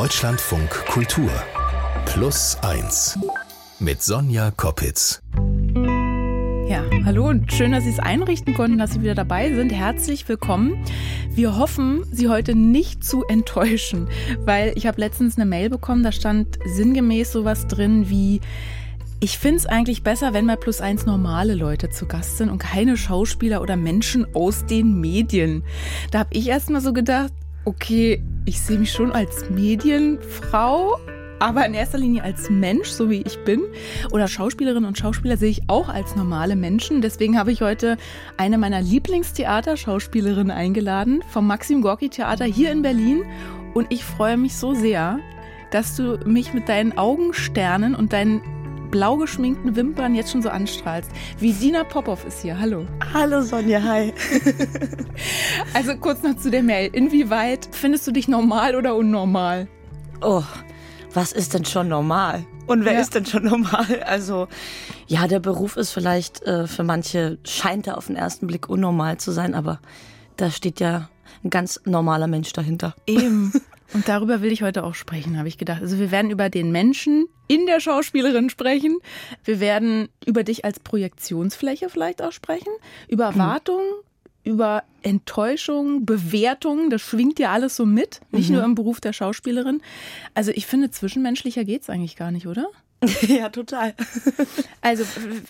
Deutschlandfunk Kultur Plus 1 mit Sonja Koppitz. Ja, hallo und schön, dass Sie es einrichten konnten, dass Sie wieder dabei sind. Herzlich willkommen. Wir hoffen, Sie heute nicht zu enttäuschen, weil ich habe letztens eine Mail bekommen, da stand sinngemäß sowas drin wie ich finde es eigentlich besser, wenn mal plus eins normale Leute zu Gast sind und keine Schauspieler oder Menschen aus den Medien. Da habe ich erst mal so gedacht, okay, ich sehe mich schon als Medienfrau, aber in erster Linie als Mensch, so wie ich bin. Oder Schauspielerinnen und Schauspieler sehe ich auch als normale Menschen. Deswegen habe ich heute eine meiner Lieblingstheaterschauspielerinnen eingeladen vom Maxim Gorki Theater hier in Berlin. Und ich freue mich so sehr, dass du mich mit deinen Augensternen und deinen blau geschminkten Wimpern jetzt schon so anstrahlst. Wie Dina Popov ist hier. Hallo. Hallo Sonja, hi. also kurz noch zu der Mail. Inwieweit findest du dich normal oder unnormal? Oh, was ist denn schon normal? Und wer ja. ist denn schon normal? Also, ja, der Beruf ist vielleicht äh, für manche, scheint er auf den ersten Blick unnormal zu sein, aber da steht ja ein ganz normaler Mensch dahinter. Eben. Und darüber will ich heute auch sprechen, habe ich gedacht. Also wir werden über den Menschen in der Schauspielerin sprechen. Wir werden über dich als Projektionsfläche vielleicht auch sprechen, über hm. Erwartungen, mhm. über Enttäuschung, Bewertung. Das schwingt ja alles so mit, nicht mhm. nur im Beruf der Schauspielerin. Also ich finde, zwischenmenschlicher geht's eigentlich gar nicht, oder? ja, total. also,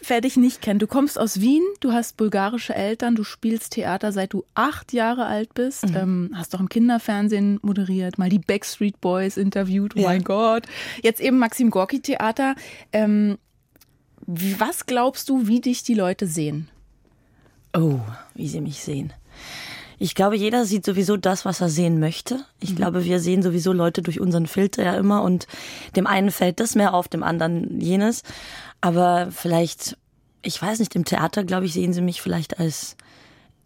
wer dich nicht kennt, du kommst aus Wien, du hast bulgarische Eltern, du spielst Theater seit du acht Jahre alt bist, mhm. ähm, hast auch im Kinderfernsehen moderiert, mal die Backstreet Boys interviewt, oh ja. mein Gott. Jetzt eben Maxim Gorki Theater. Ähm, was glaubst du, wie dich die Leute sehen? Oh, wie sie mich sehen. Ich glaube, jeder sieht sowieso das, was er sehen möchte. Ich mhm. glaube, wir sehen sowieso Leute durch unseren Filter ja immer und dem einen fällt das mehr auf, dem anderen jenes. Aber vielleicht, ich weiß nicht, im Theater, glaube ich, sehen sie mich vielleicht als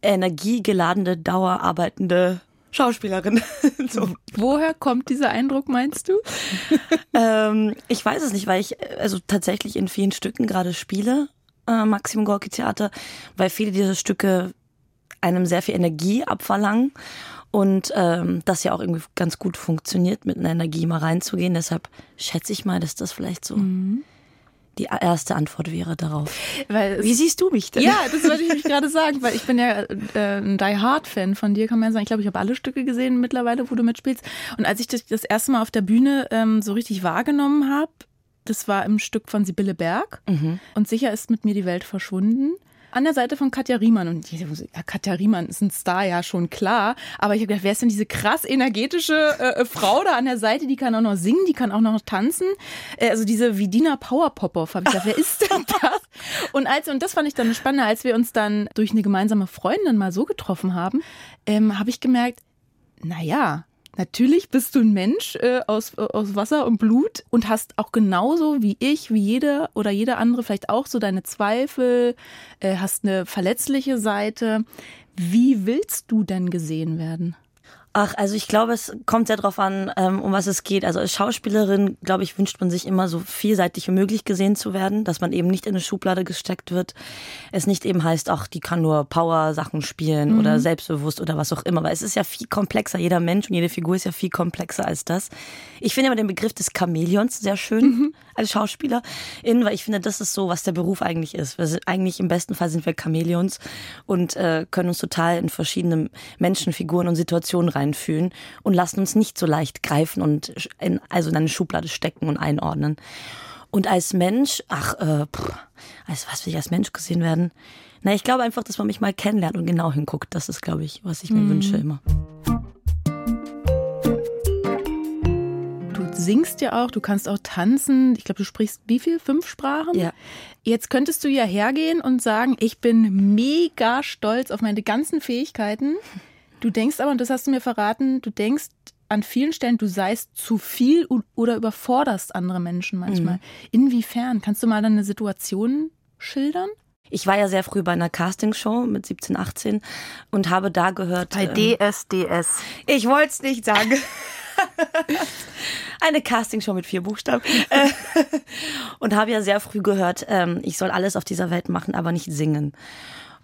energiegeladene, dauerarbeitende Schauspielerin. so. Woher kommt dieser Eindruck, meinst du? ähm, ich weiß es nicht, weil ich also tatsächlich in vielen Stücken gerade spiele, äh, Maximum Gorki Theater, weil viele dieser Stücke einem sehr viel Energie abverlangen und ähm, das ja auch irgendwie ganz gut funktioniert, mit einer Energie mal reinzugehen. Deshalb schätze ich mal, dass das vielleicht so mhm. die erste Antwort wäre darauf. Weil Wie siehst du mich denn? Ja, das wollte ich mich gerade sagen, weil ich bin ja äh, ein Die Hard Fan von dir, kann man ja sagen. Ich glaube, ich habe alle Stücke gesehen mittlerweile, wo du mitspielst. Und als ich das, das erste Mal auf der Bühne ähm, so richtig wahrgenommen habe, das war im Stück von Sibylle Berg. Mhm. Und sicher ist mit mir die Welt verschwunden an der Seite von Katja Riemann. Und ja, Katja Riemann ist ein Star, ja schon klar. Aber ich habe gedacht, wer ist denn diese krass energetische äh, äh, Frau da an der Seite? Die kann auch noch singen, die kann auch noch tanzen. Äh, also diese Vidina Power Popov, habe ich gedacht, wer ist denn das? Und als und das fand ich dann spannend, als wir uns dann durch eine gemeinsame Freundin mal so getroffen haben, ähm, habe ich gemerkt, naja, Natürlich bist du ein Mensch äh, aus, aus Wasser und Blut und hast auch genauso wie ich, wie jeder oder jeder andere vielleicht auch so deine Zweifel, äh, hast eine verletzliche Seite. Wie willst du denn gesehen werden? Ach, also ich glaube, es kommt sehr darauf an, ähm, um was es geht. Also als Schauspielerin, glaube ich, wünscht man sich immer so vielseitig wie möglich gesehen zu werden, dass man eben nicht in eine Schublade gesteckt wird. Es nicht eben heißt, ach, die kann nur Power-Sachen spielen mhm. oder selbstbewusst oder was auch immer. Weil es ist ja viel komplexer. Jeder Mensch und jede Figur ist ja viel komplexer als das. Ich finde immer den Begriff des Chamäleons sehr schön mhm. als Schauspielerin, weil ich finde, das ist so, was der Beruf eigentlich ist. Wir sind, eigentlich im besten Fall sind wir Chamäleons und äh, können uns total in verschiedene Menschenfiguren und Situationen rein reinfühlen und lassen uns nicht so leicht greifen und in, also in eine Schublade stecken und einordnen. Und als Mensch, ach, äh, pff, als was will ich als Mensch gesehen werden? Na, ich glaube einfach, dass man mich mal kennenlernt und genau hinguckt. Das ist, glaube ich, was ich mir mhm. wünsche immer. Du singst ja auch, du kannst auch tanzen. Ich glaube, du sprichst wie viel? Fünf Sprachen? Ja. Jetzt könntest du ja hergehen und sagen, ich bin mega stolz auf meine ganzen Fähigkeiten. Du denkst aber, und das hast du mir verraten, du denkst an vielen Stellen, du seist zu viel oder überforderst andere Menschen manchmal. Mhm. Inwiefern? Kannst du mal eine Situation schildern? Ich war ja sehr früh bei einer Castingshow mit 17, 18 und habe da gehört. Bei ähm, DSDS. Ich wollte es nicht sagen. Eine Castingshow mit vier Buchstaben. und habe ja sehr früh gehört, ähm, ich soll alles auf dieser Welt machen, aber nicht singen.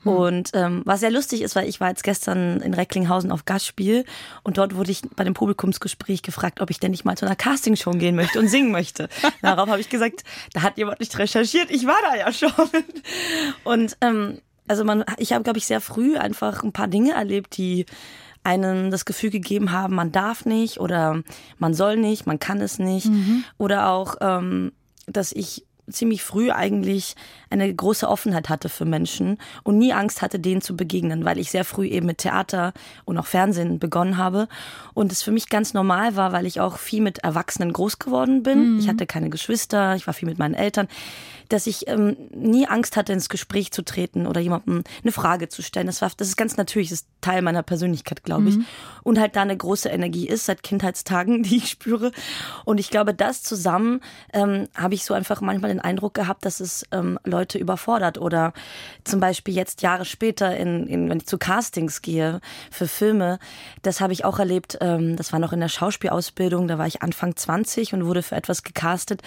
Hm. Und ähm, was sehr lustig ist, weil ich war jetzt gestern in Recklinghausen auf Gastspiel und dort wurde ich bei dem Publikumsgespräch gefragt, ob ich denn nicht mal zu einer Castingshow gehen möchte und singen möchte. Darauf habe ich gesagt, da hat jemand nicht recherchiert, ich war da ja schon. Und ähm, also man, ich habe, glaube ich, sehr früh einfach ein paar Dinge erlebt, die einen das Gefühl gegeben haben, man darf nicht oder man soll nicht, man kann es nicht. Mhm. Oder auch, ähm, dass ich ziemlich früh eigentlich eine große Offenheit hatte für Menschen und nie Angst hatte, denen zu begegnen, weil ich sehr früh eben mit Theater und auch Fernsehen begonnen habe und es für mich ganz normal war, weil ich auch viel mit Erwachsenen groß geworden bin. Mhm. Ich hatte keine Geschwister, ich war viel mit meinen Eltern dass ich ähm, nie Angst hatte, ins Gespräch zu treten oder jemandem eine Frage zu stellen. Das war, das ist ganz natürlich, das ist Teil meiner Persönlichkeit, glaube ich. Mhm. Und halt da eine große Energie ist seit Kindheitstagen, die ich spüre. Und ich glaube, das zusammen ähm, habe ich so einfach manchmal den Eindruck gehabt, dass es ähm, Leute überfordert oder zum Beispiel jetzt Jahre später, in, in, wenn ich zu Castings gehe für Filme, das habe ich auch erlebt. Ähm, das war noch in der Schauspielausbildung, da war ich Anfang 20 und wurde für etwas gecastet.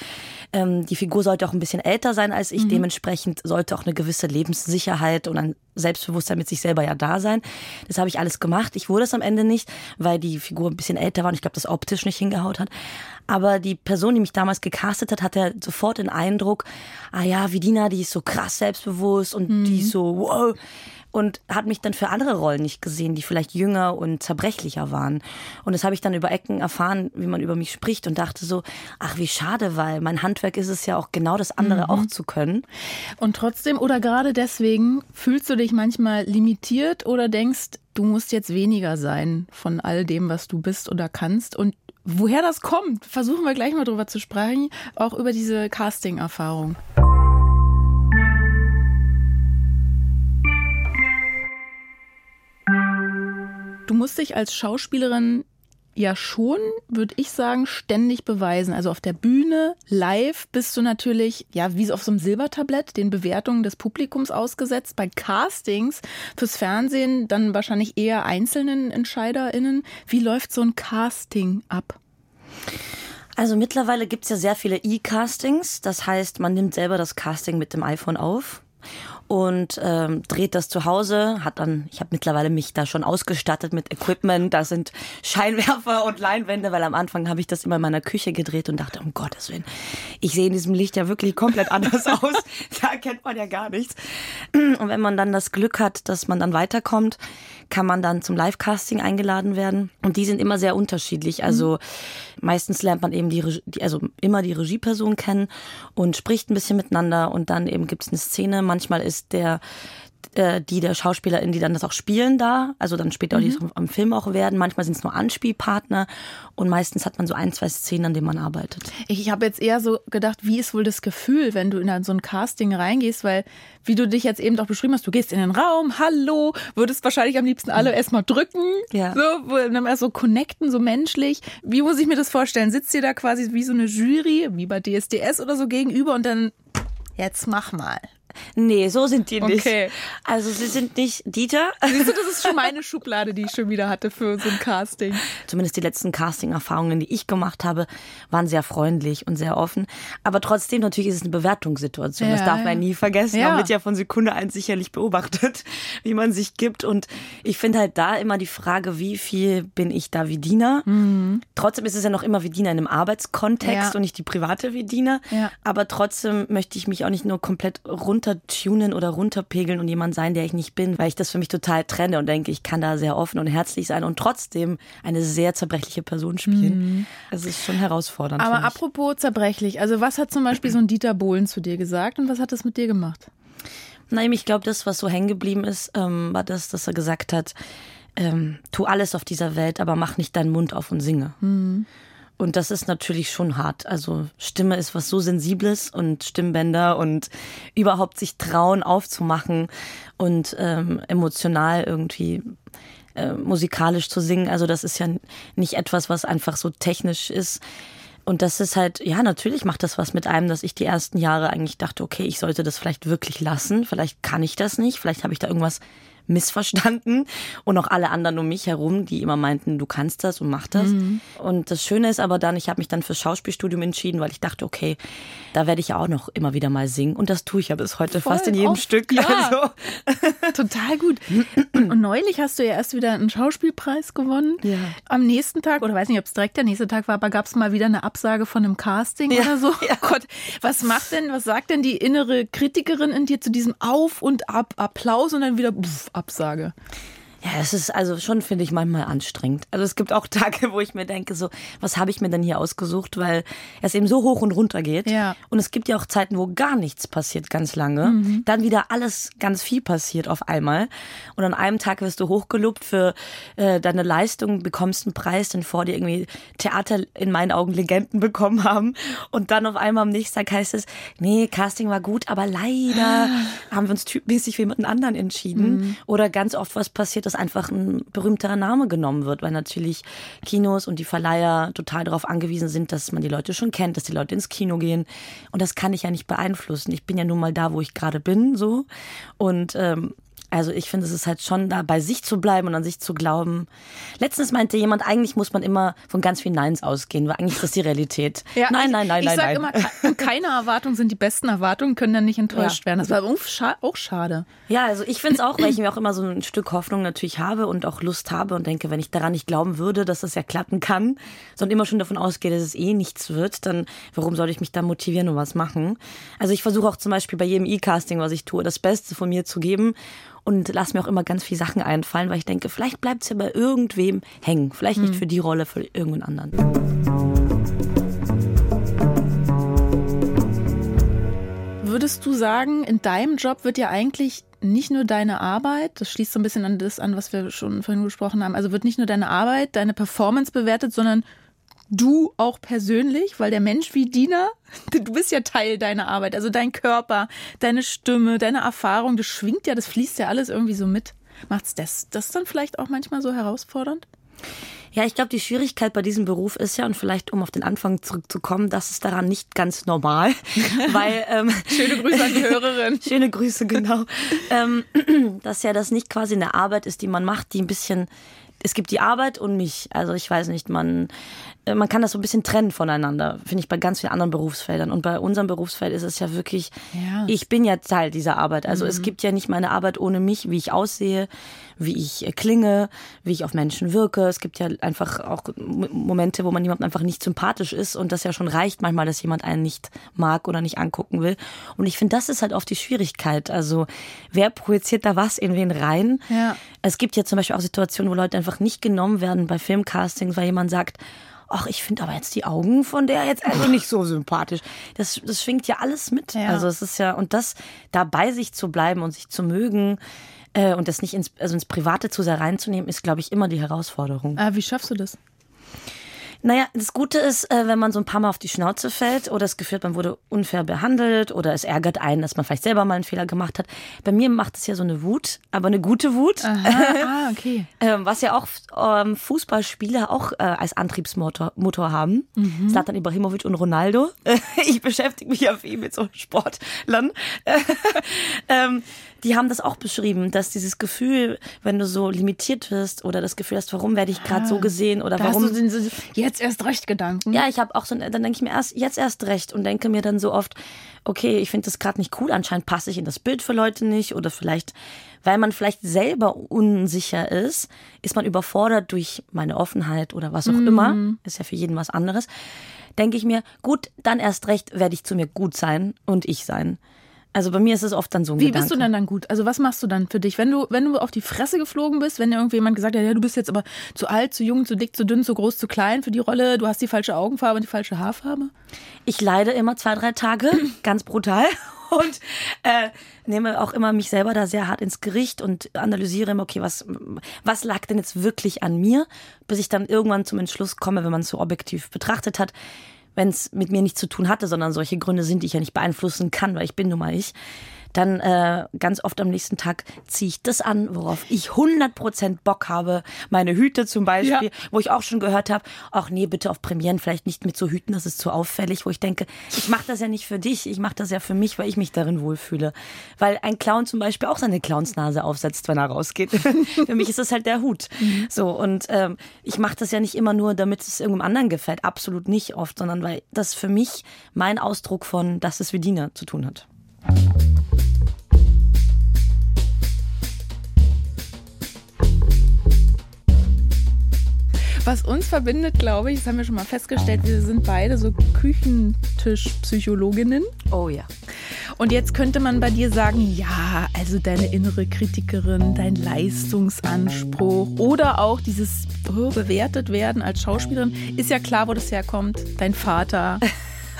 Ähm, die Figur sollte auch ein bisschen älter älter sein als ich. Mhm. Dementsprechend sollte auch eine gewisse Lebenssicherheit und ein Selbstbewusstsein mit sich selber ja da sein. Das habe ich alles gemacht. Ich wurde es am Ende nicht, weil die Figur ein bisschen älter war und ich glaube, das optisch nicht hingehaut hat. Aber die Person, die mich damals gecastet hat, hatte sofort den Eindruck, ah ja, Vidina, die ist so krass selbstbewusst und mhm. die ist so, wow und hat mich dann für andere Rollen nicht gesehen, die vielleicht jünger und zerbrechlicher waren. Und das habe ich dann über Ecken erfahren, wie man über mich spricht und dachte so, ach wie schade, weil mein Handwerk ist es ja auch genau das andere mhm. auch zu können. Und trotzdem oder gerade deswegen fühlst du dich manchmal limitiert oder denkst, du musst jetzt weniger sein von all dem, was du bist oder kannst und Woher das kommt, versuchen wir gleich mal drüber zu sprechen, auch über diese Casting-Erfahrung. Du musst dich als Schauspielerin ja schon, würde ich sagen, ständig beweisen. Also auf der Bühne, live bist du natürlich, ja, wie auf so einem Silbertablett, den Bewertungen des Publikums ausgesetzt. Bei Castings fürs Fernsehen dann wahrscheinlich eher einzelnen EntscheiderInnen. Wie läuft so ein Casting ab? Also mittlerweile gibt es ja sehr viele E-Castings. Das heißt, man nimmt selber das Casting mit dem iPhone auf und ähm, dreht das zu Hause. Hat dann, ich habe mittlerweile mich da schon ausgestattet mit Equipment. Da sind Scheinwerfer und Leinwände, weil am Anfang habe ich das immer in meiner Küche gedreht und dachte, um Gottes Willen, ich sehe in diesem Licht ja wirklich komplett anders aus. da kennt man ja gar nichts. Und wenn man dann das Glück hat, dass man dann weiterkommt, kann man dann zum Live-Casting eingeladen werden. Und die sind immer sehr unterschiedlich. Also mhm. meistens lernt man eben die, die, also immer die Regieperson kennen und spricht ein bisschen miteinander und dann eben gibt es eine Szene. Manchmal ist der äh, die der Schauspielerin, die dann das auch spielen da, also dann später mhm. die am Film auch werden. Manchmal sind es nur Anspielpartner und meistens hat man so ein, zwei Szenen, an denen man arbeitet. Ich habe jetzt eher so gedacht, wie ist wohl das Gefühl, wenn du in so ein Casting reingehst, weil wie du dich jetzt eben auch beschrieben hast, du gehst in den Raum, hallo, würdest wahrscheinlich am liebsten alle mhm. erstmal drücken, ja. so, dann erst so connecten, so menschlich. Wie muss ich mir das vorstellen? Sitzt ihr da quasi wie so eine Jury, wie bei DSDS oder so gegenüber und dann jetzt mach mal. Nee, so sind die nicht. Okay. Also sie sind nicht Dieter. Siehst du, das ist schon meine Schublade, die ich schon wieder hatte für so ein Casting. Zumindest die letzten Casting-Erfahrungen, die ich gemacht habe, waren sehr freundlich und sehr offen. Aber trotzdem, natürlich ist es eine Bewertungssituation. Ja, das darf man nie vergessen. Ja. Man wird ja von Sekunde eins sicherlich beobachtet, wie man sich gibt. Und ich finde halt da immer die Frage, wie viel bin ich da wie Diener? Mhm. Trotzdem ist es ja noch immer wie Diener in einem Arbeitskontext ja. und nicht die private wie Diener. Ja. Aber trotzdem möchte ich mich auch nicht nur komplett rund runtertunen oder runterpegeln und jemand sein, der ich nicht bin, weil ich das für mich total trenne und denke, ich kann da sehr offen und herzlich sein und trotzdem eine sehr zerbrechliche Person spielen. Mhm. Es ist schon herausfordernd. Aber apropos zerbrechlich, also was hat zum Beispiel so ein Dieter Bohlen zu dir gesagt und was hat das mit dir gemacht? Nein, ich glaube, das, was so hängen geblieben ist, ähm, war das, dass er gesagt hat, ähm, tu alles auf dieser Welt, aber mach nicht deinen Mund auf und singe. Mhm. Und das ist natürlich schon hart. Also Stimme ist was so Sensibles und Stimmbänder und überhaupt sich trauen aufzumachen und ähm, emotional irgendwie äh, musikalisch zu singen. Also das ist ja nicht etwas, was einfach so technisch ist. Und das ist halt, ja, natürlich macht das was mit einem, dass ich die ersten Jahre eigentlich dachte, okay, ich sollte das vielleicht wirklich lassen. Vielleicht kann ich das nicht. Vielleicht habe ich da irgendwas missverstanden und auch alle anderen um mich herum, die immer meinten, du kannst das und mach das. Mhm. Und das Schöne ist aber dann, ich habe mich dann fürs Schauspielstudium entschieden, weil ich dachte, okay, da werde ich ja auch noch immer wieder mal singen und das tue ich ja bis heute Voll fast in jedem oft. Stück. Ja. Also. Total gut. Und neulich hast du ja erst wieder einen Schauspielpreis gewonnen. Ja. Am nächsten Tag, oder weiß nicht, ob es direkt der nächste Tag war, aber gab es mal wieder eine Absage von einem Casting ja. oder so. Ja. Oh Gott, was macht denn, was sagt denn die innere Kritikerin in dir zu diesem Auf und Ab, Applaus und dann wieder pff, Absage? Ja, es ist also schon, finde ich, manchmal anstrengend. Also es gibt auch Tage, wo ich mir denke, so, was habe ich mir denn hier ausgesucht, weil es eben so hoch und runter geht. Ja. Und es gibt ja auch Zeiten, wo gar nichts passiert, ganz lange. Mhm. Dann wieder alles ganz viel passiert auf einmal. Und an einem Tag wirst du hochgelobt für äh, deine Leistung, bekommst einen Preis, den vor dir irgendwie Theater in meinen Augen Legenden bekommen haben. Und dann auf einmal am nächsten Tag heißt es, nee, Casting war gut, aber leider haben wir uns typmäßig für jemanden anderen entschieden. Mhm. Oder ganz oft was passiert, dass einfach ein berühmterer Name genommen wird, weil natürlich Kinos und die Verleiher total darauf angewiesen sind, dass man die Leute schon kennt, dass die Leute ins Kino gehen. Und das kann ich ja nicht beeinflussen. Ich bin ja nun mal da, wo ich gerade bin, so. Und ähm, also ich finde, es ist halt schon da, bei sich zu bleiben und an sich zu glauben. Letztens meinte jemand, eigentlich muss man immer von ganz vielen Neins ausgehen, weil eigentlich ist das die Realität. Ja, nein, nein, nein, ich, nein, ich nein. Ich sage immer, keine Erwartungen sind die besten Erwartungen, können dann nicht enttäuscht ja. werden. Das war auch schade. Ja, also ich finde es auch, weil ich mir auch immer so ein Stück Hoffnung natürlich habe und auch Lust habe und denke, wenn ich daran nicht glauben würde, dass das ja klappen kann, sondern immer schon davon ausgehe, dass es eh nichts wird, dann warum soll ich mich da motivieren und was machen? Also ich versuche auch zum Beispiel bei jedem E-Casting, was ich tue, das Beste von mir zu geben und lasse mir auch immer ganz viele Sachen einfallen, weil ich denke, vielleicht bleibt es ja bei irgendwem hängen. Vielleicht nicht hm. für die Rolle, für irgendeinen anderen. Würdest du sagen, in deinem Job wird ja eigentlich nicht nur deine Arbeit, das schließt so ein bisschen an das an, was wir schon vorhin gesprochen haben, also wird nicht nur deine Arbeit, deine Performance bewertet, sondern du auch persönlich, weil der Mensch wie Dina, du bist ja Teil deiner Arbeit, also dein Körper, deine Stimme, deine Erfahrung, das schwingt ja, das fließt ja alles irgendwie so mit. Macht's das, das dann vielleicht auch manchmal so herausfordernd? Ja, ich glaube, die Schwierigkeit bei diesem Beruf ist ja, und vielleicht um auf den Anfang zurückzukommen, das ist daran nicht ganz normal. weil, ähm, Schöne Grüße an die Hörerin. Schöne Grüße, genau. ähm, dass ja das nicht quasi eine Arbeit ist, die man macht, die ein bisschen es gibt die Arbeit und mich. Also ich weiß nicht, man, äh, man kann das so ein bisschen trennen voneinander, finde ich bei ganz vielen anderen Berufsfeldern. Und bei unserem Berufsfeld ist es ja wirklich, ja. ich bin ja Teil dieser Arbeit. Also mhm. es gibt ja nicht meine Arbeit ohne mich, wie ich aussehe, wie ich klinge, wie ich auf Menschen wirke. Es gibt ja einfach auch Momente, wo man jemandem einfach nicht sympathisch ist und das ja schon reicht manchmal, dass jemand einen nicht mag oder nicht angucken will. Und ich finde, das ist halt oft die Schwierigkeit. Also wer projiziert da was in wen rein? Ja. Es gibt ja zum Beispiel auch Situationen, wo Leute einfach nicht genommen werden bei Filmcastings, weil jemand sagt, ach, ich finde aber jetzt die Augen von der jetzt also nicht so sympathisch. Das, das schwingt ja alles mit. Ja. Also es ist ja, und das da bei sich zu bleiben und sich zu mögen, äh, und das nicht ins, also ins Private zu sehr reinzunehmen, ist, glaube ich, immer die Herausforderung. Ah, wie schaffst du das? Naja, das Gute ist, äh, wenn man so ein paar Mal auf die Schnauze fällt oder das Gefühl hat, man wurde unfair behandelt oder es ärgert einen, dass man vielleicht selber mal einen Fehler gemacht hat. Bei mir macht es ja so eine Wut, aber eine gute Wut. Aha, ah, okay. Ähm, was ja auch ähm, Fußballspieler auch äh, als Antriebsmotor Motor haben. Mhm. Zlatan Ibrahimovic und Ronaldo. ich beschäftige mich ja viel mit so Sportlern. die haben das auch beschrieben, dass dieses Gefühl, wenn du so limitiert wirst oder das Gefühl hast, warum werde ich gerade ah, so gesehen oder warum. Hast du den, jetzt erst recht Gedanken. Ja, ich habe auch so, dann denke ich mir erst, jetzt erst recht und denke mir dann so oft, okay, ich finde das gerade nicht cool, anscheinend passe ich in das Bild für Leute nicht oder vielleicht, weil man vielleicht selber unsicher ist, ist man überfordert durch meine Offenheit oder was auch mhm. immer, ist ja für jeden was anderes, denke ich mir, gut, dann erst recht werde ich zu mir gut sein und ich sein. Also bei mir ist es oft dann so ein Wie Gedanke. bist du denn dann gut? Also was machst du dann für dich? Wenn du, wenn du auf die Fresse geflogen bist, wenn dir irgendjemand gesagt hat, ja, du bist jetzt aber zu alt, zu jung, zu dick, zu dünn, zu groß, zu klein für die Rolle, du hast die falsche Augenfarbe und die falsche Haarfarbe? Ich leide immer zwei, drei Tage, ganz brutal. Und äh, nehme auch immer mich selber da sehr hart ins Gericht und analysiere immer, okay, was, was lag denn jetzt wirklich an mir, bis ich dann irgendwann zum Entschluss komme, wenn man es so objektiv betrachtet hat, wenn es mit mir nichts zu tun hatte, sondern solche Gründe sind, die ich ja nicht beeinflussen kann, weil ich bin nun mal ich, dann äh, ganz oft am nächsten Tag ziehe ich das an, worauf ich 100% Bock habe. Meine Hüte zum Beispiel, ja. wo ich auch schon gehört habe, ach nee, bitte auf Premieren vielleicht nicht mit so Hüten, das ist zu auffällig, wo ich denke, ich mache das ja nicht für dich, ich mache das ja für mich, weil ich mich darin wohlfühle. Weil ein Clown zum Beispiel auch seine Clownsnase aufsetzt, wenn er rausgeht. für mich ist das halt der Hut. Mhm. So, und ähm, ich mache das ja nicht immer nur, damit es irgendeinem anderen gefällt, absolut nicht oft, sondern weil das für mich mein Ausdruck von, dass es wie Diener zu tun hat. Was uns verbindet, glaube ich, das haben wir schon mal festgestellt, wir sind beide so Küchentischpsychologinnen. Oh ja. Und jetzt könnte man bei dir sagen, ja, also deine innere Kritikerin, dein Leistungsanspruch oder auch dieses oh, bewertet werden als Schauspielerin, ist ja klar, wo das herkommt. Dein Vater,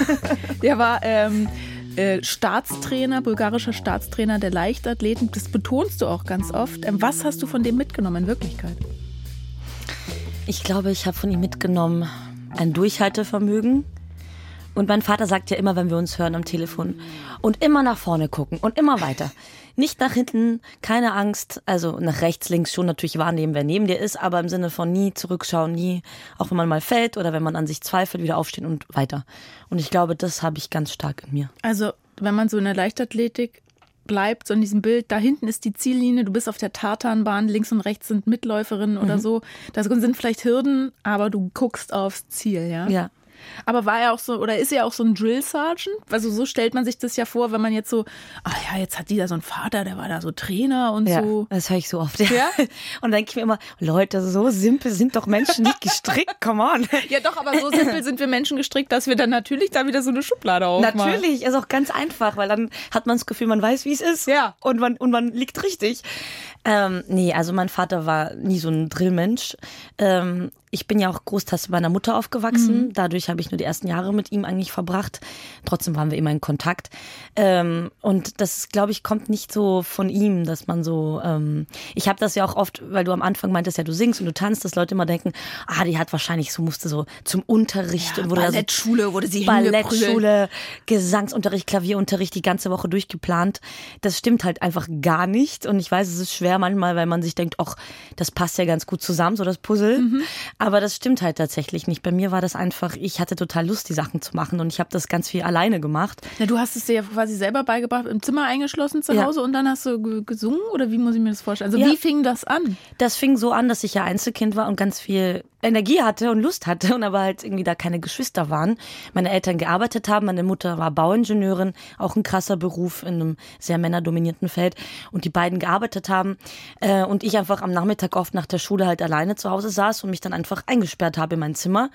der war ähm, äh, Staatstrainer, bulgarischer Staatstrainer der Leichtathleten. Das betonst du auch ganz oft. Ähm, was hast du von dem mitgenommen in Wirklichkeit? Ich glaube, ich habe von ihm mitgenommen ein Durchhaltevermögen. Und mein Vater sagt ja immer, wenn wir uns hören am Telefon, und immer nach vorne gucken und immer weiter. Nicht nach hinten, keine Angst, also nach rechts, links schon natürlich wahrnehmen, wer neben dir ist, aber im Sinne von nie zurückschauen, nie, auch wenn man mal fällt oder wenn man an sich zweifelt, wieder aufstehen und weiter. Und ich glaube, das habe ich ganz stark in mir. Also, wenn man so in der Leichtathletik bleibt, so in diesem Bild, da hinten ist die Ziellinie, du bist auf der Tartanbahn, links und rechts sind Mitläuferinnen mhm. oder so. Da sind vielleicht Hürden, aber du guckst aufs Ziel, ja? Ja. Aber war er auch so, oder ist er auch so ein Drill Sergeant? Also so stellt man sich das ja vor, wenn man jetzt so, ah ja, jetzt hat dieser so einen Vater, der war da so Trainer und ja, so. Das höre ich so oft. Ja. ja? Und dann denke ich mir immer, Leute, so simpel sind doch Menschen nicht gestrickt, come on. Ja doch, aber so simpel sind wir Menschen gestrickt, dass wir dann natürlich da wieder so eine Schublade aufmachen. Natürlich, ist auch ganz einfach, weil dann hat man das Gefühl, man weiß, wie es ist. Ja. Und man, und man liegt richtig. Ähm, nee, also mein Vater war nie so ein Drillmensch. Ähm, ich bin ja auch großteils bei meiner Mutter aufgewachsen. Mhm. Dadurch habe ich nur die ersten Jahre mit ihm eigentlich verbracht. Trotzdem waren wir immer in Kontakt. Ähm, und das, glaube ich, kommt nicht so von ihm, dass man so. Ähm, ich habe das ja auch oft, weil du am Anfang meintest, ja, du singst und du tanzt, dass Leute immer denken, ah, die hat wahrscheinlich so musste so zum Unterricht ja, und wurde Ballettschule so, wurde sie Ballettschule, Gesangsunterricht, Klavierunterricht die ganze Woche durchgeplant. Das stimmt halt einfach gar nicht. Und ich weiß, es ist schwer manchmal, weil man sich denkt, ach, das passt ja ganz gut zusammen, so das Puzzle. Mhm. Aber das stimmt halt tatsächlich nicht. Bei mir war das einfach, ich hatte total Lust, die Sachen zu machen und ich habe das ganz viel alleine gemacht. Ja, du hast es dir ja quasi selber beigebracht, im Zimmer eingeschlossen zu Hause ja. und dann hast du gesungen oder wie muss ich mir das vorstellen? Also ja. wie fing das an? Das fing so an, dass ich ja Einzelkind war und ganz viel Energie hatte und Lust hatte und aber halt irgendwie da keine Geschwister waren. Meine Eltern gearbeitet haben, meine Mutter war Bauingenieurin, auch ein krasser Beruf in einem sehr männerdominierten Feld und die beiden gearbeitet haben äh, und ich einfach am Nachmittag oft nach der Schule halt alleine zu Hause saß und mich dann einfach eingesperrt habe in mein Zimmer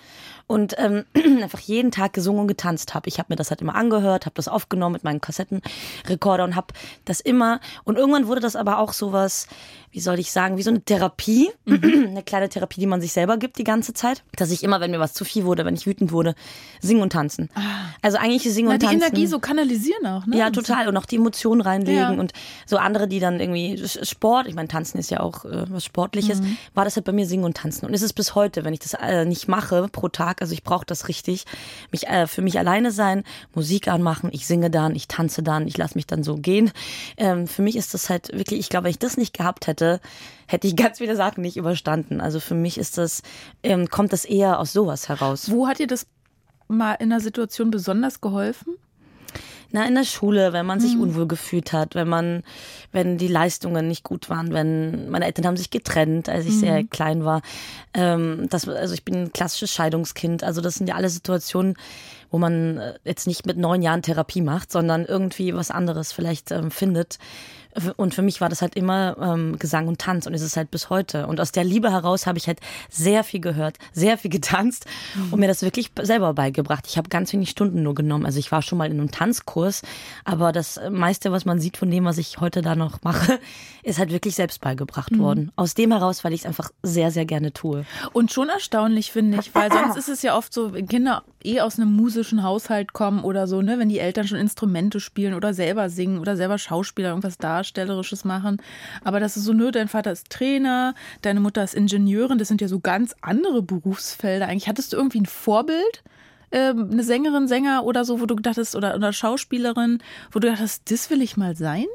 und ähm, einfach jeden Tag gesungen und getanzt habe. Ich habe mir das halt immer angehört, habe das aufgenommen mit meinen Kassettenrekorder und habe das immer und irgendwann wurde das aber auch sowas, wie soll ich sagen, wie so eine Therapie, mhm. eine kleine Therapie, die man sich selber gibt die ganze Zeit, dass ich immer, wenn mir was zu viel wurde, wenn ich wütend wurde, singen und tanzen. Ah. Also eigentlich singen Na, und tanzen. Die Energie so kanalisieren auch, ne? Ja, total und auch die Emotionen reinlegen ja. und so andere, die dann irgendwie Sport, ich meine, tanzen ist ja auch äh, was Sportliches, mhm. war das halt bei mir singen und tanzen und ist es bis heute, wenn ich das äh, nicht mache pro Tag, also ich brauche das richtig, mich äh, für mich alleine sein, Musik anmachen, ich singe dann, ich tanze dann, ich lasse mich dann so gehen. Ähm, für mich ist das halt wirklich, ich glaube, wenn ich das nicht gehabt hätte, hätte ich ganz viele Sachen nicht überstanden. Also für mich ist das, ähm, kommt das eher aus sowas heraus. Wo hat dir das mal in einer Situation besonders geholfen? Na, in der Schule, wenn man sich mhm. unwohl gefühlt hat, wenn man, wenn die Leistungen nicht gut waren, wenn meine Eltern haben sich getrennt, als ich mhm. sehr klein war. Ähm, das, also ich bin ein klassisches Scheidungskind. Also das sind ja alle Situationen, wo man äh, jetzt nicht mit neun Jahren Therapie macht, sondern irgendwie was anderes vielleicht ähm, findet. Und für mich war das halt immer ähm, Gesang und Tanz und ist es halt bis heute. Und aus der Liebe heraus habe ich halt sehr viel gehört, sehr viel getanzt mhm. und mir das wirklich selber beigebracht. Ich habe ganz wenig Stunden nur genommen. Also ich war schon mal in einem Tanzkurs, aber das meiste, was man sieht von dem, was ich heute da noch mache, ist halt wirklich selbst beigebracht mhm. worden. Aus dem heraus, weil ich es einfach sehr, sehr gerne tue. Und schon erstaunlich, finde ich, weil sonst ist es ja oft so, wenn Kinder eh aus einem musischen Haushalt kommen oder so, ne, wenn die Eltern schon Instrumente spielen oder selber singen oder selber Schauspieler irgendwas Darstellerisches machen. Aber das ist so, nö, dein Vater ist Trainer, deine Mutter ist Ingenieurin, das sind ja so ganz andere Berufsfelder. Eigentlich hattest du irgendwie ein Vorbild? äh, eine Sängerin, Sänger oder so, wo du dachtest, oder, oder Schauspielerin, wo du dachtest, das will ich mal sein?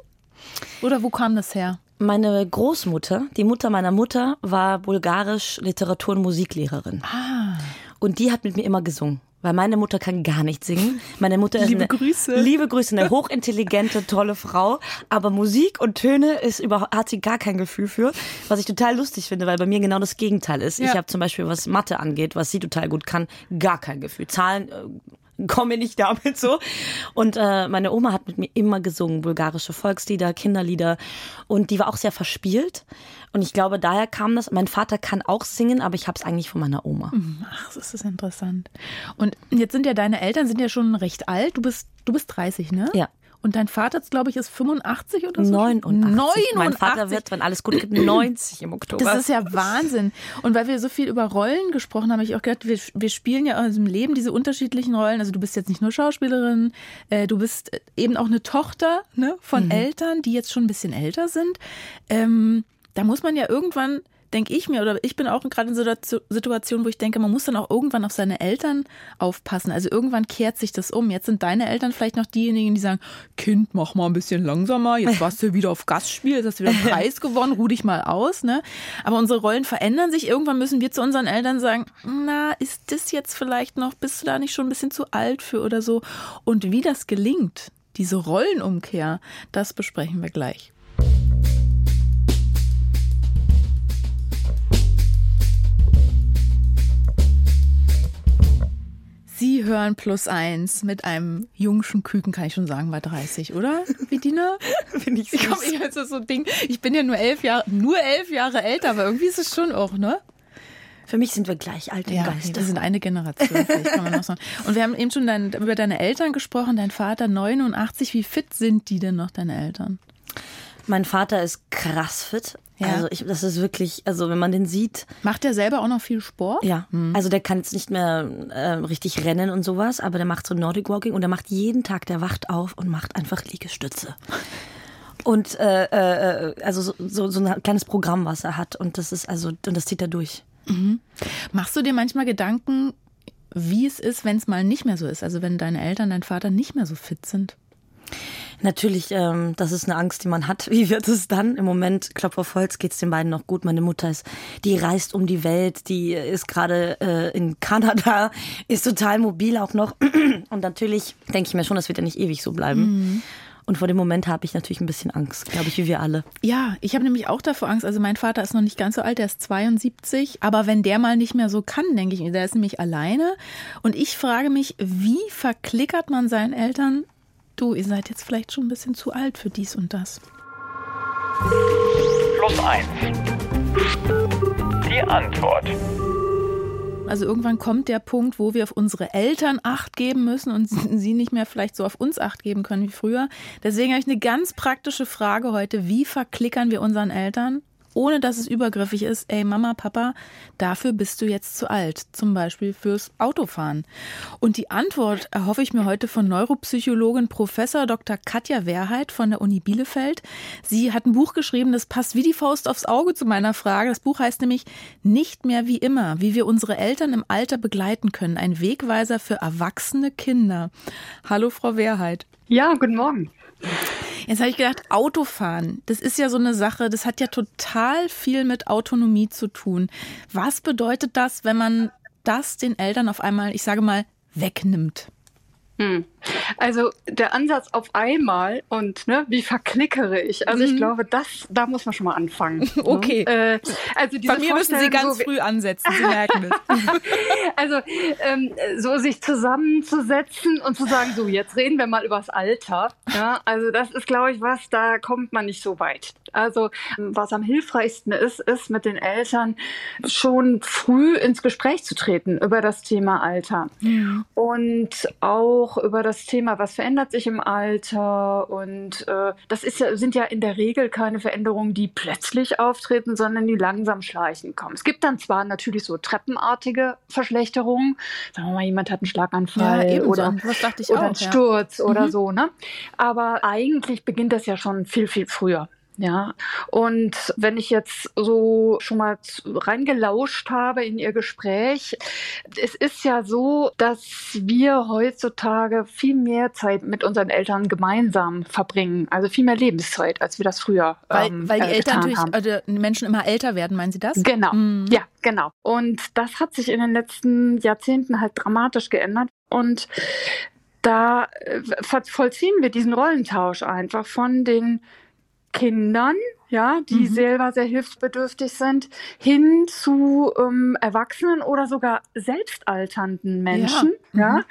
Oder wo kam das her? Meine Großmutter, die Mutter meiner Mutter, war bulgarisch Literatur- und Musiklehrerin. Ah. Und die hat mit mir immer gesungen. Weil meine Mutter kann gar nicht singen. Meine Mutter ist Liebe eine, Grüße. Liebe Grüße, eine hochintelligente, tolle Frau. Aber Musik und Töne ist überhaupt, hat sie gar kein Gefühl für. Was ich total lustig finde, weil bei mir genau das Gegenteil ist. Ja. Ich habe zum Beispiel, was Mathe angeht, was sie total gut kann, gar kein Gefühl. Zahlen mir nicht damit so. Und äh, meine Oma hat mit mir immer gesungen, bulgarische Volkslieder, Kinderlieder. Und die war auch sehr verspielt. Und ich glaube, daher kam das. Mein Vater kann auch singen, aber ich habe es eigentlich von meiner Oma. Ach, das ist interessant. Und jetzt sind ja deine Eltern sind ja schon recht alt. Du bist, du bist 30, ne? Ja. Und dein Vater, glaube ich, ist 85 oder so? 89. 89. Mein Vater wird, wenn alles gut geht, 90 im Oktober. Das ist ja Wahnsinn. Und weil wir so viel über Rollen gesprochen haben, habe ich auch gedacht, wir, wir spielen ja in unserem Leben diese unterschiedlichen Rollen. Also du bist jetzt nicht nur Schauspielerin, äh, du bist eben auch eine Tochter ne, von Eltern, die jetzt schon ein bisschen älter sind. Ähm, da muss man ja irgendwann, denke ich mir, oder ich bin auch gerade in Situa- Situationen, wo ich denke, man muss dann auch irgendwann auf seine Eltern aufpassen. Also irgendwann kehrt sich das um. Jetzt sind deine Eltern vielleicht noch diejenigen, die sagen, Kind, mach mal ein bisschen langsamer, jetzt warst du wieder auf Gastspiel, jetzt hast du wieder einen Preis gewonnen, ruh dich mal aus. Ne? Aber unsere Rollen verändern sich. Irgendwann müssen wir zu unseren Eltern sagen, na, ist das jetzt vielleicht noch, bist du da nicht schon ein bisschen zu alt für oder so? Und wie das gelingt, diese Rollenumkehr, das besprechen wir gleich. Sie hören plus eins mit einem jungschen Küken, kann ich schon sagen, bei 30, oder? Bediener? finde ich Ich, komm, ich, also so ein Ding, ich bin ja nur elf Jahre, nur elf Jahre älter, aber irgendwie ist es schon auch, ne? Für mich sind wir gleich alt im Ja, Geiste. wir sind eine Generation, kann man noch sagen. Und wir haben eben schon dein, über deine Eltern gesprochen, dein Vater 89. Wie fit sind die denn noch, deine Eltern? mein Vater ist krass fit. Ja. Also ich, das ist wirklich, also wenn man den sieht, Macht der selber auch noch viel Sport? ja, also der kann jetzt nicht mehr äh, richtig rennen und sowas, aber der macht so Nordic Walking und der macht jeden Tag, der wacht auf und macht einfach Liegestütze. Und äh, äh, also so, so, so ein kleines Programm, was er hat. Und das ist also, und das zieht er durch. Machst du dir manchmal Gedanken, wie es ist, wenn es mal nicht mehr so ist? Also wenn deine Eltern, dein Vater nicht mehr so fit sind? Natürlich, ähm, das ist eine Angst, die man hat. Wie wird es dann? Im Moment, Klopf auf Holz, geht's den beiden noch gut. Meine Mutter ist, die reist um die Welt, die ist gerade äh, in Kanada, ist total mobil auch noch. Und natürlich denke ich mir schon, das wird ja nicht ewig so bleiben. Und vor dem Moment habe ich natürlich ein bisschen Angst, glaube ich, wie wir alle. Ja, ich habe nämlich auch davor Angst. Also mein Vater ist noch nicht ganz so alt, der ist 72. Aber wenn der mal nicht mehr so kann, denke ich, mir, der ist nämlich alleine. Und ich frage mich, wie verklickert man seinen Eltern? Du, ihr seid jetzt vielleicht schon ein bisschen zu alt für dies und das. Plus eins. Die Antwort. Also irgendwann kommt der Punkt, wo wir auf unsere Eltern Acht geben müssen und sie nicht mehr vielleicht so auf uns Acht geben können wie früher. Deswegen habe ich eine ganz praktische Frage heute. Wie verklickern wir unseren Eltern? Ohne dass es übergriffig ist, ey Mama, Papa, dafür bist du jetzt zu alt, zum Beispiel fürs Autofahren. Und die Antwort erhoffe ich mir heute von Neuropsychologin Professor Dr. Katja Wehrheit von der Uni Bielefeld. Sie hat ein Buch geschrieben, das passt wie die Faust aufs Auge zu meiner Frage. Das Buch heißt nämlich Nicht mehr wie immer, wie wir unsere Eltern im Alter begleiten können. Ein Wegweiser für erwachsene Kinder. Hallo, Frau Wehrheit. Ja, guten Morgen. Jetzt habe ich gedacht, Autofahren, das ist ja so eine Sache, das hat ja total viel mit Autonomie zu tun. Was bedeutet das, wenn man das den Eltern auf einmal, ich sage mal, wegnimmt? Hm. Also der Ansatz auf einmal und ne, wie verklickere ich? Also ich glaube, das, da muss man schon mal anfangen. ne? Okay. Äh, also diese Von mir müssen Sie ganz so, früh ansetzen, Sie merken es. Also ähm, so sich zusammenzusetzen und zu sagen, so jetzt reden wir mal übers Alter. Ja, also das ist, glaube ich, was, da kommt man nicht so weit. Also was am hilfreichsten ist, ist mit den Eltern schon früh ins Gespräch zu treten über das Thema Alter und auch über das Thema, was verändert sich im Alter und äh, das ist ja, sind ja in der Regel keine Veränderungen, die plötzlich auftreten, sondern die langsam schleichend kommen. Es gibt dann zwar natürlich so treppenartige Verschlechterungen, sagen wir mal, jemand hat einen Schlaganfall ebenso. oder, oder auch. einen ja. Sturz oder Mhm. so, ne? Aber eigentlich beginnt das ja schon viel, viel früher. Ja, und wenn ich jetzt so schon mal reingelauscht habe in Ihr Gespräch, es ist ja so, dass wir heutzutage viel mehr Zeit mit unseren Eltern gemeinsam verbringen, also viel mehr Lebenszeit, als wir das früher weil, ähm, weil die äh, Eltern natürlich, haben. also die Menschen immer älter werden, meinen Sie das? Genau, Mhm. ja, genau. Und das hat sich in den letzten Jahrzehnten halt dramatisch geändert. Und da äh, vollziehen wir diesen Rollentausch einfach von den Kindern, ja, die Mhm. selber sehr hilfsbedürftig sind, hin zu ähm, Erwachsenen oder sogar selbstalternden Menschen. Ja. Ja, Mhm.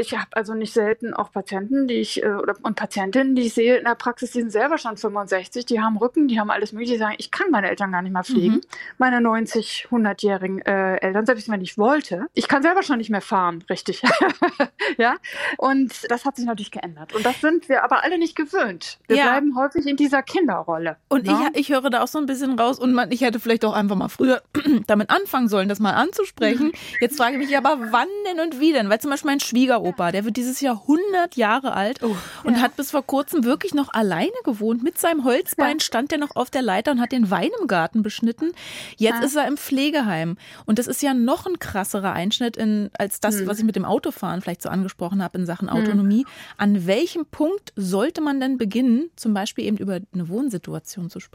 ich habe also nicht selten auch Patienten, die ich äh, oder und Patientinnen, die ich sehe in der Praxis, die sind selber schon 65, die haben Rücken, die haben alles mögliche, die sagen, ich kann meine Eltern gar nicht mehr pflegen, Mhm. meine 90, 100-jährigen äh, Eltern, selbst wenn ich wollte. Ich kann selber schon nicht mehr fahren, richtig. ja, und das hat sich natürlich geändert. Und das sind wir aber alle nicht gewöhnt. Wir Ja. bleiben häufig in dieser Kinderrolle. Und ne? ich, ich höre da auch so ein bisschen raus und man, ich hätte vielleicht auch einfach mal früher damit anfangen sollen, das mal anzusprechen. Jetzt frage ich mich aber, wann denn und wie denn? Weil zum Beispiel mein Schwiegeropa, der wird dieses Jahr 100 Jahre alt und hat bis vor kurzem wirklich noch alleine gewohnt. Mit seinem Holzbein stand er noch auf der Leiter und hat den Wein im Garten beschnitten. Jetzt ist er im Pflegeheim. Und das ist ja noch ein krasserer Einschnitt in, als das, was ich mit dem Autofahren vielleicht so angesprochen habe in Sachen Autonomie. An welchem Punkt sollte man denn beginnen, zum Beispiel eben über eine Wohnsituation zu sprechen?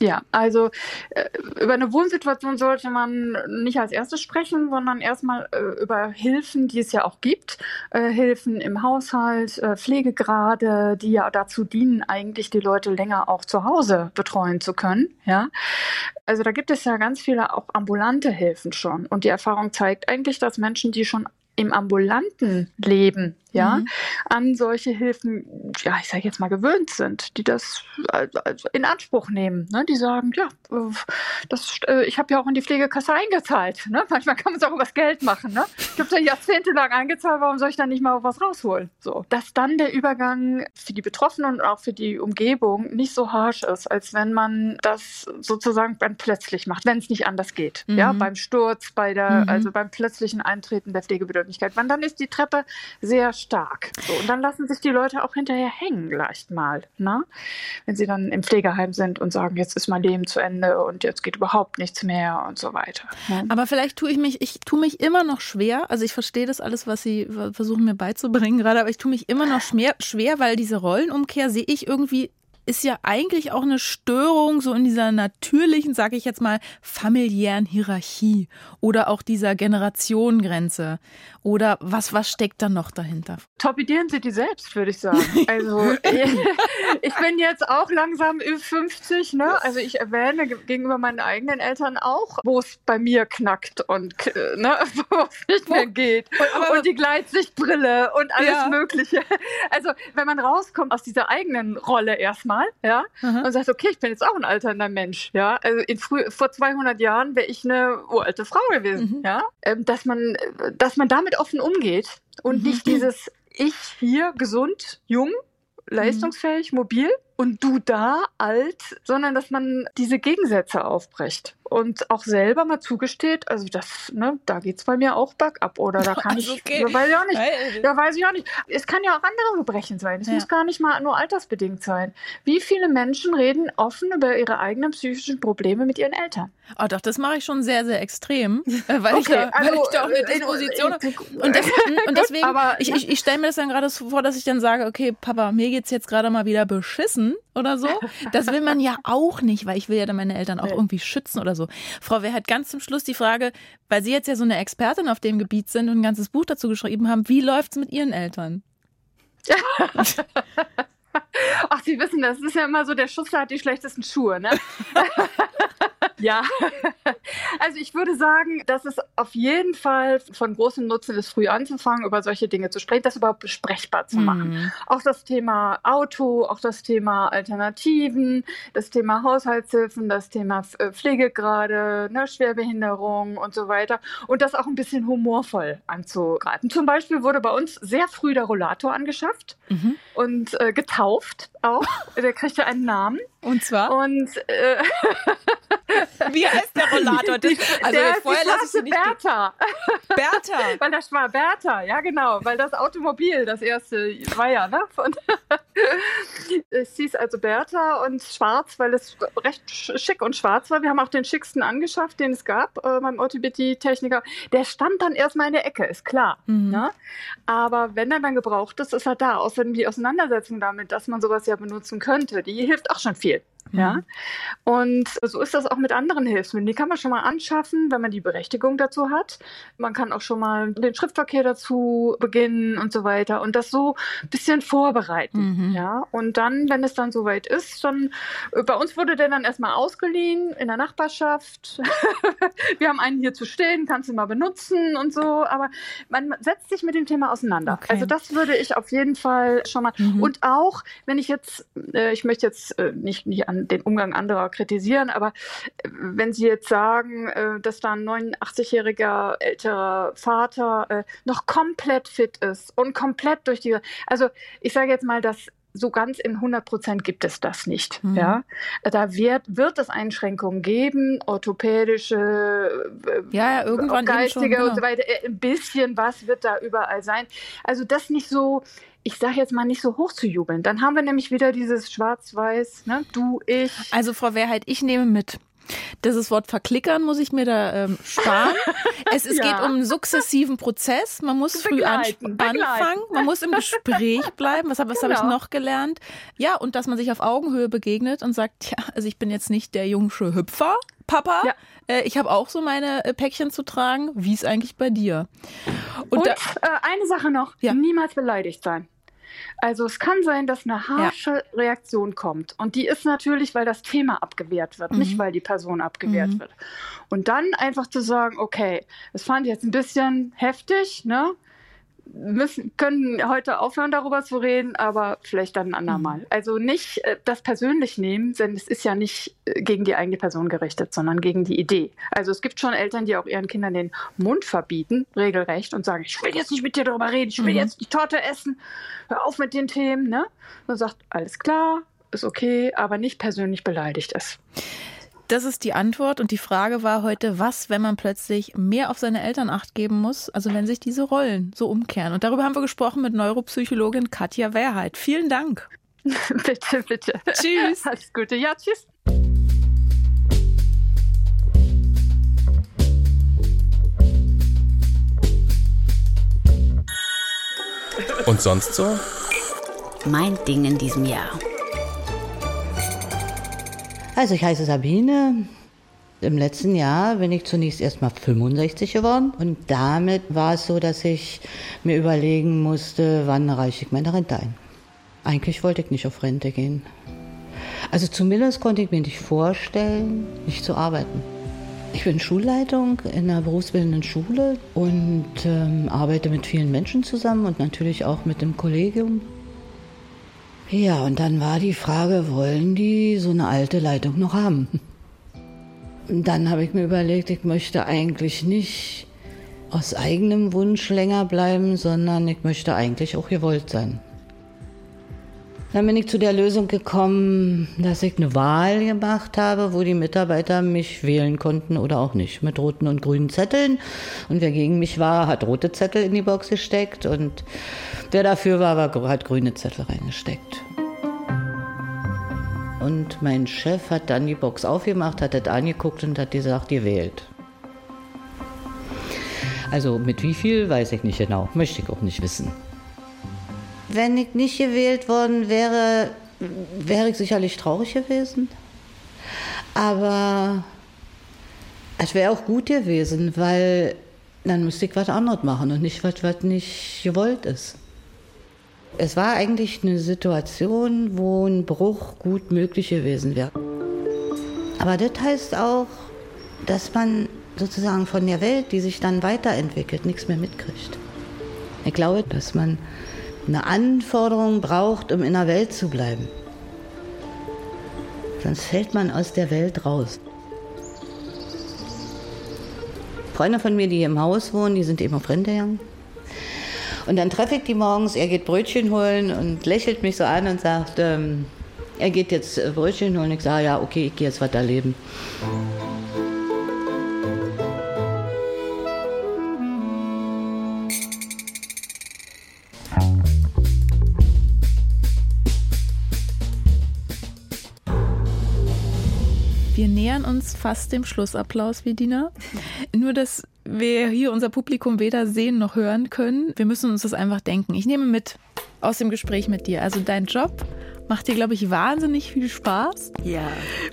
Ja, also äh, über eine Wohnsituation sollte man nicht als erstes sprechen, sondern erstmal äh, über Hilfen, die es ja auch gibt. Äh, Hilfen im Haushalt, Pflegegrade, die ja dazu dienen, eigentlich die Leute länger auch zu Hause betreuen zu können. Ja, also da gibt es ja ganz viele auch ambulante Hilfen schon. Und die Erfahrung zeigt eigentlich, dass Menschen, die schon im ambulanten Leben, ja, Mhm. an solche Hilfen, ja, ich sage jetzt mal gewöhnt sind, die das also in Anspruch nehmen, ne? die sagen, ja, das, äh, ich habe ja auch in die Pflegekasse eingezahlt, ne? manchmal kann man es auch übers Geld machen, ne? ich habe da jahrzehntelang eingezahlt, warum soll ich dann nicht mal was rausholen? So, dass dann der Übergang für die Betroffenen und auch für die Umgebung nicht so harsch ist, als wenn man das sozusagen dann plötzlich macht, wenn es nicht anders geht, ja, Mhm. beim Sturz, bei der, Mhm. also beim plötzlichen Eintreten der Pflegebedürftigkeit, wann dann ist die Treppe sehr stark. So, und dann lassen sich die Leute auch hinterher hängen, leicht mal, ne? wenn sie dann im Pflegeheim sind und sagen, jetzt ist mein Leben zu Ende und jetzt geht überhaupt nichts mehr und so weiter. Ne? Aber vielleicht tue ich mich, ich tue mich immer noch schwer. Also ich verstehe das alles, was Sie versuchen mir beizubringen gerade, aber ich tue mich immer noch schwer, schwer, weil diese Rollenumkehr sehe ich irgendwie ist ja eigentlich auch eine Störung so in dieser natürlichen, sage ich jetzt mal, familiären Hierarchie oder auch dieser Generationengrenze. Oder was, was steckt da noch dahinter? Torpedieren Sie die selbst, würde ich sagen. Also ich bin jetzt auch langsam über 50, ne? Also ich erwähne ge- gegenüber meinen eigenen Eltern auch, wo es bei mir knackt und äh, ne, wo es nicht mehr geht. aber- und die Gleitsichtbrille und alles Ja. Mögliche. Also wenn man rauskommt aus dieser eigenen Rolle erstmal, ja, Aha. und sagt, okay, ich bin jetzt auch ein alternder Mensch, ja. Also in früh, vor 200 Jahren wäre ich eine uralte Frau gewesen, Mhm. ja. Ähm, dass man, dass man damit offen umgeht und Mhm. nicht dieses ich hier gesund, jung, leistungsfähig, mobil und du da alt, sondern dass man diese Gegensätze aufbricht und auch selber mal zugesteht, also das, ne, da geht's bei mir auch bergab oder da kann Also ich, okay. da weiß ich auch nicht. Hey. Ja, weiß ich auch nicht. Es kann ja auch andere Gebrechen sein. Es Ja. muss gar nicht mal nur altersbedingt sein. Wie viele Menschen reden offen über ihre eigenen psychischen Probleme mit ihren Eltern? Oh, doch, das mache ich schon sehr, sehr extrem, äh, weil, ich, Okay, da, weil also, ich da auch eine äh, Disposition äh, äh, Und, das, und Gut, deswegen, aber, ich, ja. ich, ich stelle mir das dann gerade so vor, dass ich dann sage, okay, Papa, mir geht's jetzt gerade mal wieder beschissen oder so. Das will man ja auch nicht, weil ich will ja dann meine Eltern auch irgendwie schützen oder so. Frau Wehr hat ganz zum Schluss die Frage, weil Sie jetzt ja so eine Expertin auf dem Gebiet sind und ein ganzes Buch dazu geschrieben haben, wie läuft's mit Ihren Eltern? Ach, Sie wissen, das ist ja immer so, der Schussler hat die schlechtesten Schuhe, ne? ja. Also ich würde sagen, dass es auf jeden Fall von großem Nutzen ist, früh anzufangen, über solche Dinge zu sprechen, das überhaupt besprechbar zu machen. Hm. Auch das Thema Auto, auch das Thema Alternativen, das Thema Haushaltshilfen, das Thema äh, Pflegegrade, ne, Schwerbehinderung und so weiter. Und das auch ein bisschen humorvoll anzugreifen. Zum Beispiel wurde bei uns sehr früh der Rollator angeschafft Mhm. und äh, getauft auch. Der kriegte einen Namen. Und zwar, Und äh, wie heißt der Rollator? Das, also der vorher die lasse ich Sie nicht. Bertha. Bertha. Weil das war Bertha, ja genau, weil das Automobil, das erste war ja, ne? Von, ich hieß also Bertha und schwarz, weil es recht schick und schwarz war. Wir haben auch den schicksten angeschafft, den es gab äh, beim OTBT-Techniker. Der stand dann erstmal in der Ecke, ist klar. Mhm. Ne? Aber wenn er dann gebraucht ist, ist er da. Außerdem die Auseinandersetzung damit, dass man sowas ja benutzen könnte, die hilft auch schon viel. it. Ja. Mhm. Und so ist das auch mit anderen Hilfsmitteln. Die kann man schon mal anschaffen, wenn man die Berechtigung dazu hat. Man kann auch schon mal den Schriftverkehr dazu beginnen und so weiter und das so ein bisschen vorbereiten. Mhm. Ja. Und dann, wenn es dann soweit ist, dann äh, bei uns wurde der dann erstmal ausgeliehen in der Nachbarschaft. Wir haben einen hier zu stehen, kannst du mal benutzen und so. Aber man setzt sich mit dem Thema auseinander. Okay. Also das würde ich auf jeden Fall schon mal. Mhm. Und auch, wenn ich jetzt, äh, ich möchte jetzt äh, nicht, nicht an den Umgang anderer kritisieren, aber äh, wenn Sie jetzt sagen, äh, dass da ein 89-jähriger älterer Vater äh, noch komplett fit ist und komplett durch die, also ich sage jetzt mal, dass so ganz in 100 Prozent gibt es das nicht. Mhm. Ja, da wird, wird es Einschränkungen geben, orthopädische, ja, ja irgendwann geistige schon, genau. und so weiter. Ein bisschen was wird da überall sein. Also das nicht so ich sage jetzt mal nicht so hoch zu jubeln. Dann haben wir nämlich wieder dieses Schwarz-Weiß, ne? du, ich. Also Frau Wehrheit, ich nehme mit. Dieses Wort verklickern muss ich mir da ähm, sparen. Es, es ja. geht um einen sukzessiven Prozess. Man muss früh an, anfangen. Man muss im Gespräch bleiben. Was, was genau. habe ich noch gelernt? Ja, und dass man sich auf Augenhöhe begegnet und sagt, ja, also ich bin jetzt nicht der jungsche Hüpfer, Papa. Ja. Äh, ich habe auch so meine äh, Päckchen zu tragen. Wie ist eigentlich bei dir? Und, und da, äh, eine Sache noch. Ja. Niemals beleidigt sein. Also es kann sein, dass eine harsche ja. Reaktion kommt. Und die ist natürlich, weil das Thema abgewehrt wird, mhm. nicht weil die Person abgewehrt mhm. wird. Und dann einfach zu sagen, okay, das fand ich jetzt ein bisschen heftig, ne? Müssen, können heute aufhören, darüber zu reden, aber vielleicht dann ein andermal. Mhm. Also nicht äh, das persönlich nehmen, denn es ist ja nicht äh, gegen die eigene Person gerichtet, sondern gegen die Idee. Also es gibt schon Eltern, die auch ihren Kindern den Mund verbieten, regelrecht, und sagen, ich will jetzt nicht mit dir darüber reden, ich will mhm. jetzt die Torte essen, hör auf mit den Themen. Ne? Und sagt, alles klar, ist okay, aber nicht persönlich beleidigt ist. Das ist die Antwort. Und die Frage war heute, was, wenn man plötzlich mehr auf seine Eltern acht geben muss? Also wenn sich diese Rollen so umkehren. Und darüber haben wir gesprochen mit Neuropsychologin Katja Wehrheit. Vielen Dank. bitte, bitte. Tschüss. Alles Gute. Ja, tschüss. Und sonst so? Mein Ding in diesem Jahr. Also ich heiße Sabine. Im letzten Jahr bin ich zunächst erstmal 65 geworden und damit war es so, dass ich mir überlegen musste, wann reiche ich meine Rente ein. Eigentlich wollte ich nicht auf Rente gehen. Also zumindest konnte ich mir nicht vorstellen, nicht zu arbeiten. Ich bin Schulleitung in einer berufsbildenden Schule und ähm, arbeite mit vielen Menschen zusammen und natürlich auch mit dem Kollegium. Ja, und dann war die Frage, wollen die so eine alte Leitung noch haben? Und dann habe ich mir überlegt, ich möchte eigentlich nicht aus eigenem Wunsch länger bleiben, sondern ich möchte eigentlich auch gewollt sein. Dann bin ich zu der Lösung gekommen, dass ich eine Wahl gemacht habe, wo die Mitarbeiter mich wählen konnten oder auch nicht, mit roten und grünen Zetteln. Und wer gegen mich war, hat rote Zettel in die Box gesteckt und wer dafür war, hat grüne Zettel reingesteckt. Und mein Chef hat dann die Box aufgemacht, hat das angeguckt und hat gesagt, ihr wählt. Also mit wie viel, weiß ich nicht genau, möchte ich auch nicht wissen. Wenn ich nicht gewählt worden wäre, wäre ich sicherlich traurig gewesen. Aber es wäre auch gut gewesen, weil dann müsste ich was anderes machen und nicht was, was nicht gewollt ist. Es war eigentlich eine Situation, wo ein Bruch gut möglich gewesen wäre. Aber das heißt auch, dass man sozusagen von der Welt, die sich dann weiterentwickelt, nichts mehr mitkriegt. Ich glaube, dass man eine Anforderung braucht, um in der Welt zu bleiben. Sonst fällt man aus der Welt raus. Freunde von mir, die hier im Haus wohnen, die sind eben auf Rente gegangen. Und dann treffe ich die morgens, er geht Brötchen holen und lächelt mich so an und sagt, ähm, er geht jetzt Brötchen holen. Ich sage, ja, okay, ich gehe jetzt weiter leben. Wir nähern uns fast dem Schlussapplaus, Vedina. Nur, dass wir hier unser Publikum weder sehen noch hören können. Wir müssen uns das einfach denken. Ich nehme mit aus dem Gespräch mit dir. Also dein Job macht dir, glaube ich, wahnsinnig viel Spaß. Ja.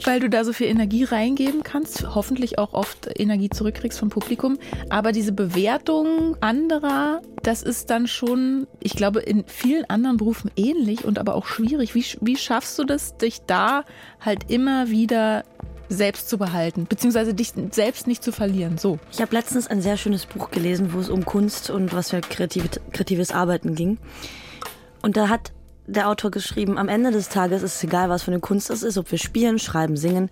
Weil du da so viel Energie reingeben kannst, hoffentlich auch oft Energie zurückkriegst vom Publikum. Aber diese Bewertung anderer, das ist dann schon, ich glaube, in vielen anderen Berufen ähnlich und aber auch schwierig. Wie, wie schaffst du das, dich da halt immer wieder selbst zu behalten, beziehungsweise dich selbst nicht zu verlieren. So. Ich habe letztens ein sehr schönes Buch gelesen, wo es um Kunst und was für kreativ, kreatives Arbeiten ging. Und da hat der Autor geschrieben, am Ende des Tages ist es egal, was für eine Kunst es ist, ob wir spielen, schreiben, singen.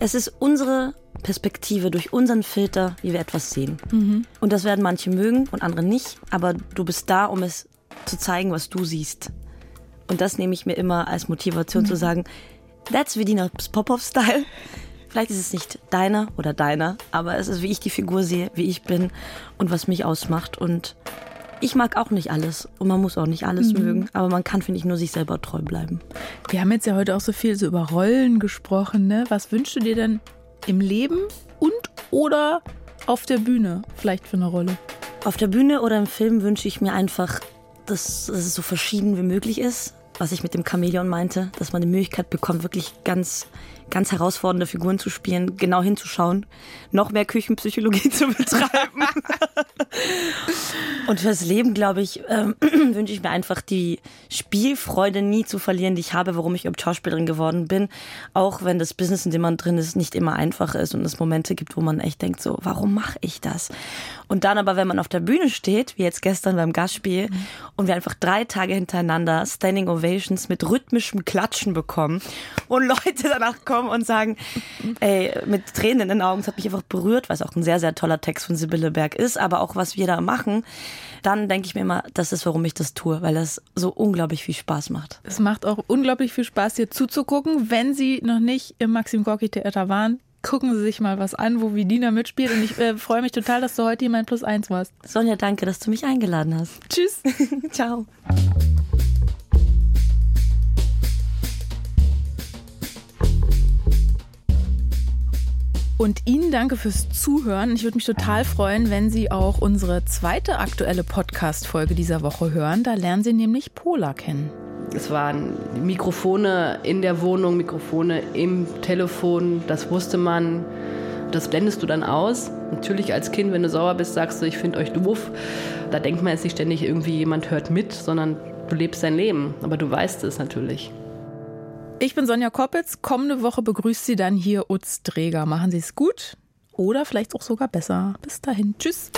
Es ist unsere Perspektive durch unseren Filter, wie wir etwas sehen. Mhm. Und das werden manche mögen und andere nicht, aber du bist da, um es zu zeigen, was du siehst. Und das nehme ich mir immer als Motivation mhm. zu sagen, that's Vedina's Pop-Off-Style. Vielleicht ist es nicht deiner oder deiner, aber es ist, wie ich die Figur sehe, wie ich bin und was mich ausmacht. Und ich mag auch nicht alles und man muss auch nicht alles mhm. mögen, aber man kann, finde ich, nur sich selber treu bleiben. Wir haben jetzt ja heute auch so viel so über Rollen gesprochen. Ne? Was wünschst du dir denn im Leben und oder auf der Bühne vielleicht für eine Rolle? Auf der Bühne oder im Film wünsche ich mir einfach, dass, dass es so verschieden wie möglich ist. Was ich mit dem Chamäleon meinte, dass man die Möglichkeit bekommt, wirklich ganz ganz herausfordernde Figuren zu spielen, genau hinzuschauen, noch mehr Küchenpsychologie zu betreiben. und fürs Leben, glaube ich, ähm, wünsche ich mir einfach die Spielfreude nie zu verlieren, die ich habe, warum ich überhaupt Schauspielerin geworden bin. Auch wenn das Business, in dem man drin ist, nicht immer einfach ist und es Momente gibt, wo man echt denkt, so, warum mache ich das? Und dann aber, wenn man auf der Bühne steht, wie jetzt gestern beim Gastspiel, mhm. und wir einfach drei Tage hintereinander Standing Ovations mit rhythmischem Klatschen bekommen und Leute danach kommen und sagen, ey, mit Tränen in den Augen, es hat mich einfach berührt, was auch ein sehr, sehr toller Text von Sibylle Berg ist, aber auch was wir da machen, dann denke ich mir immer, das ist, warum ich das tue, weil das so unglaublich viel Spaß macht. Es macht auch unglaublich viel Spaß, dir zuzugucken, wenn Sie noch nicht im Maxim Gorki Theater waren gucken Sie sich mal was an, wo Vidina mitspielt. Und ich äh, freue mich total, dass du heute hier mein Plus eins warst. Sonja, danke, dass du mich eingeladen hast. Tschüss. Ciao. Und Ihnen danke fürs Zuhören. Ich würde mich total freuen, wenn Sie auch unsere zweite aktuelle Podcast-Folge dieser Woche hören. Da lernen Sie nämlich Pola kennen. Es waren Mikrofone in der Wohnung, Mikrofone im Telefon, das wusste man. Das blendest du dann aus. Natürlich als Kind, wenn du sauer bist, sagst du, ich finde euch doof. Da denkt man jetzt nicht ständig irgendwie, jemand hört mit, sondern du lebst dein Leben. Aber du weißt es natürlich. Ich bin Sonja Koppitz. Kommende Woche begrüßt Sie dann hier Utz Dreger. Machen Sie es gut oder vielleicht auch sogar besser. Bis dahin. Tschüss.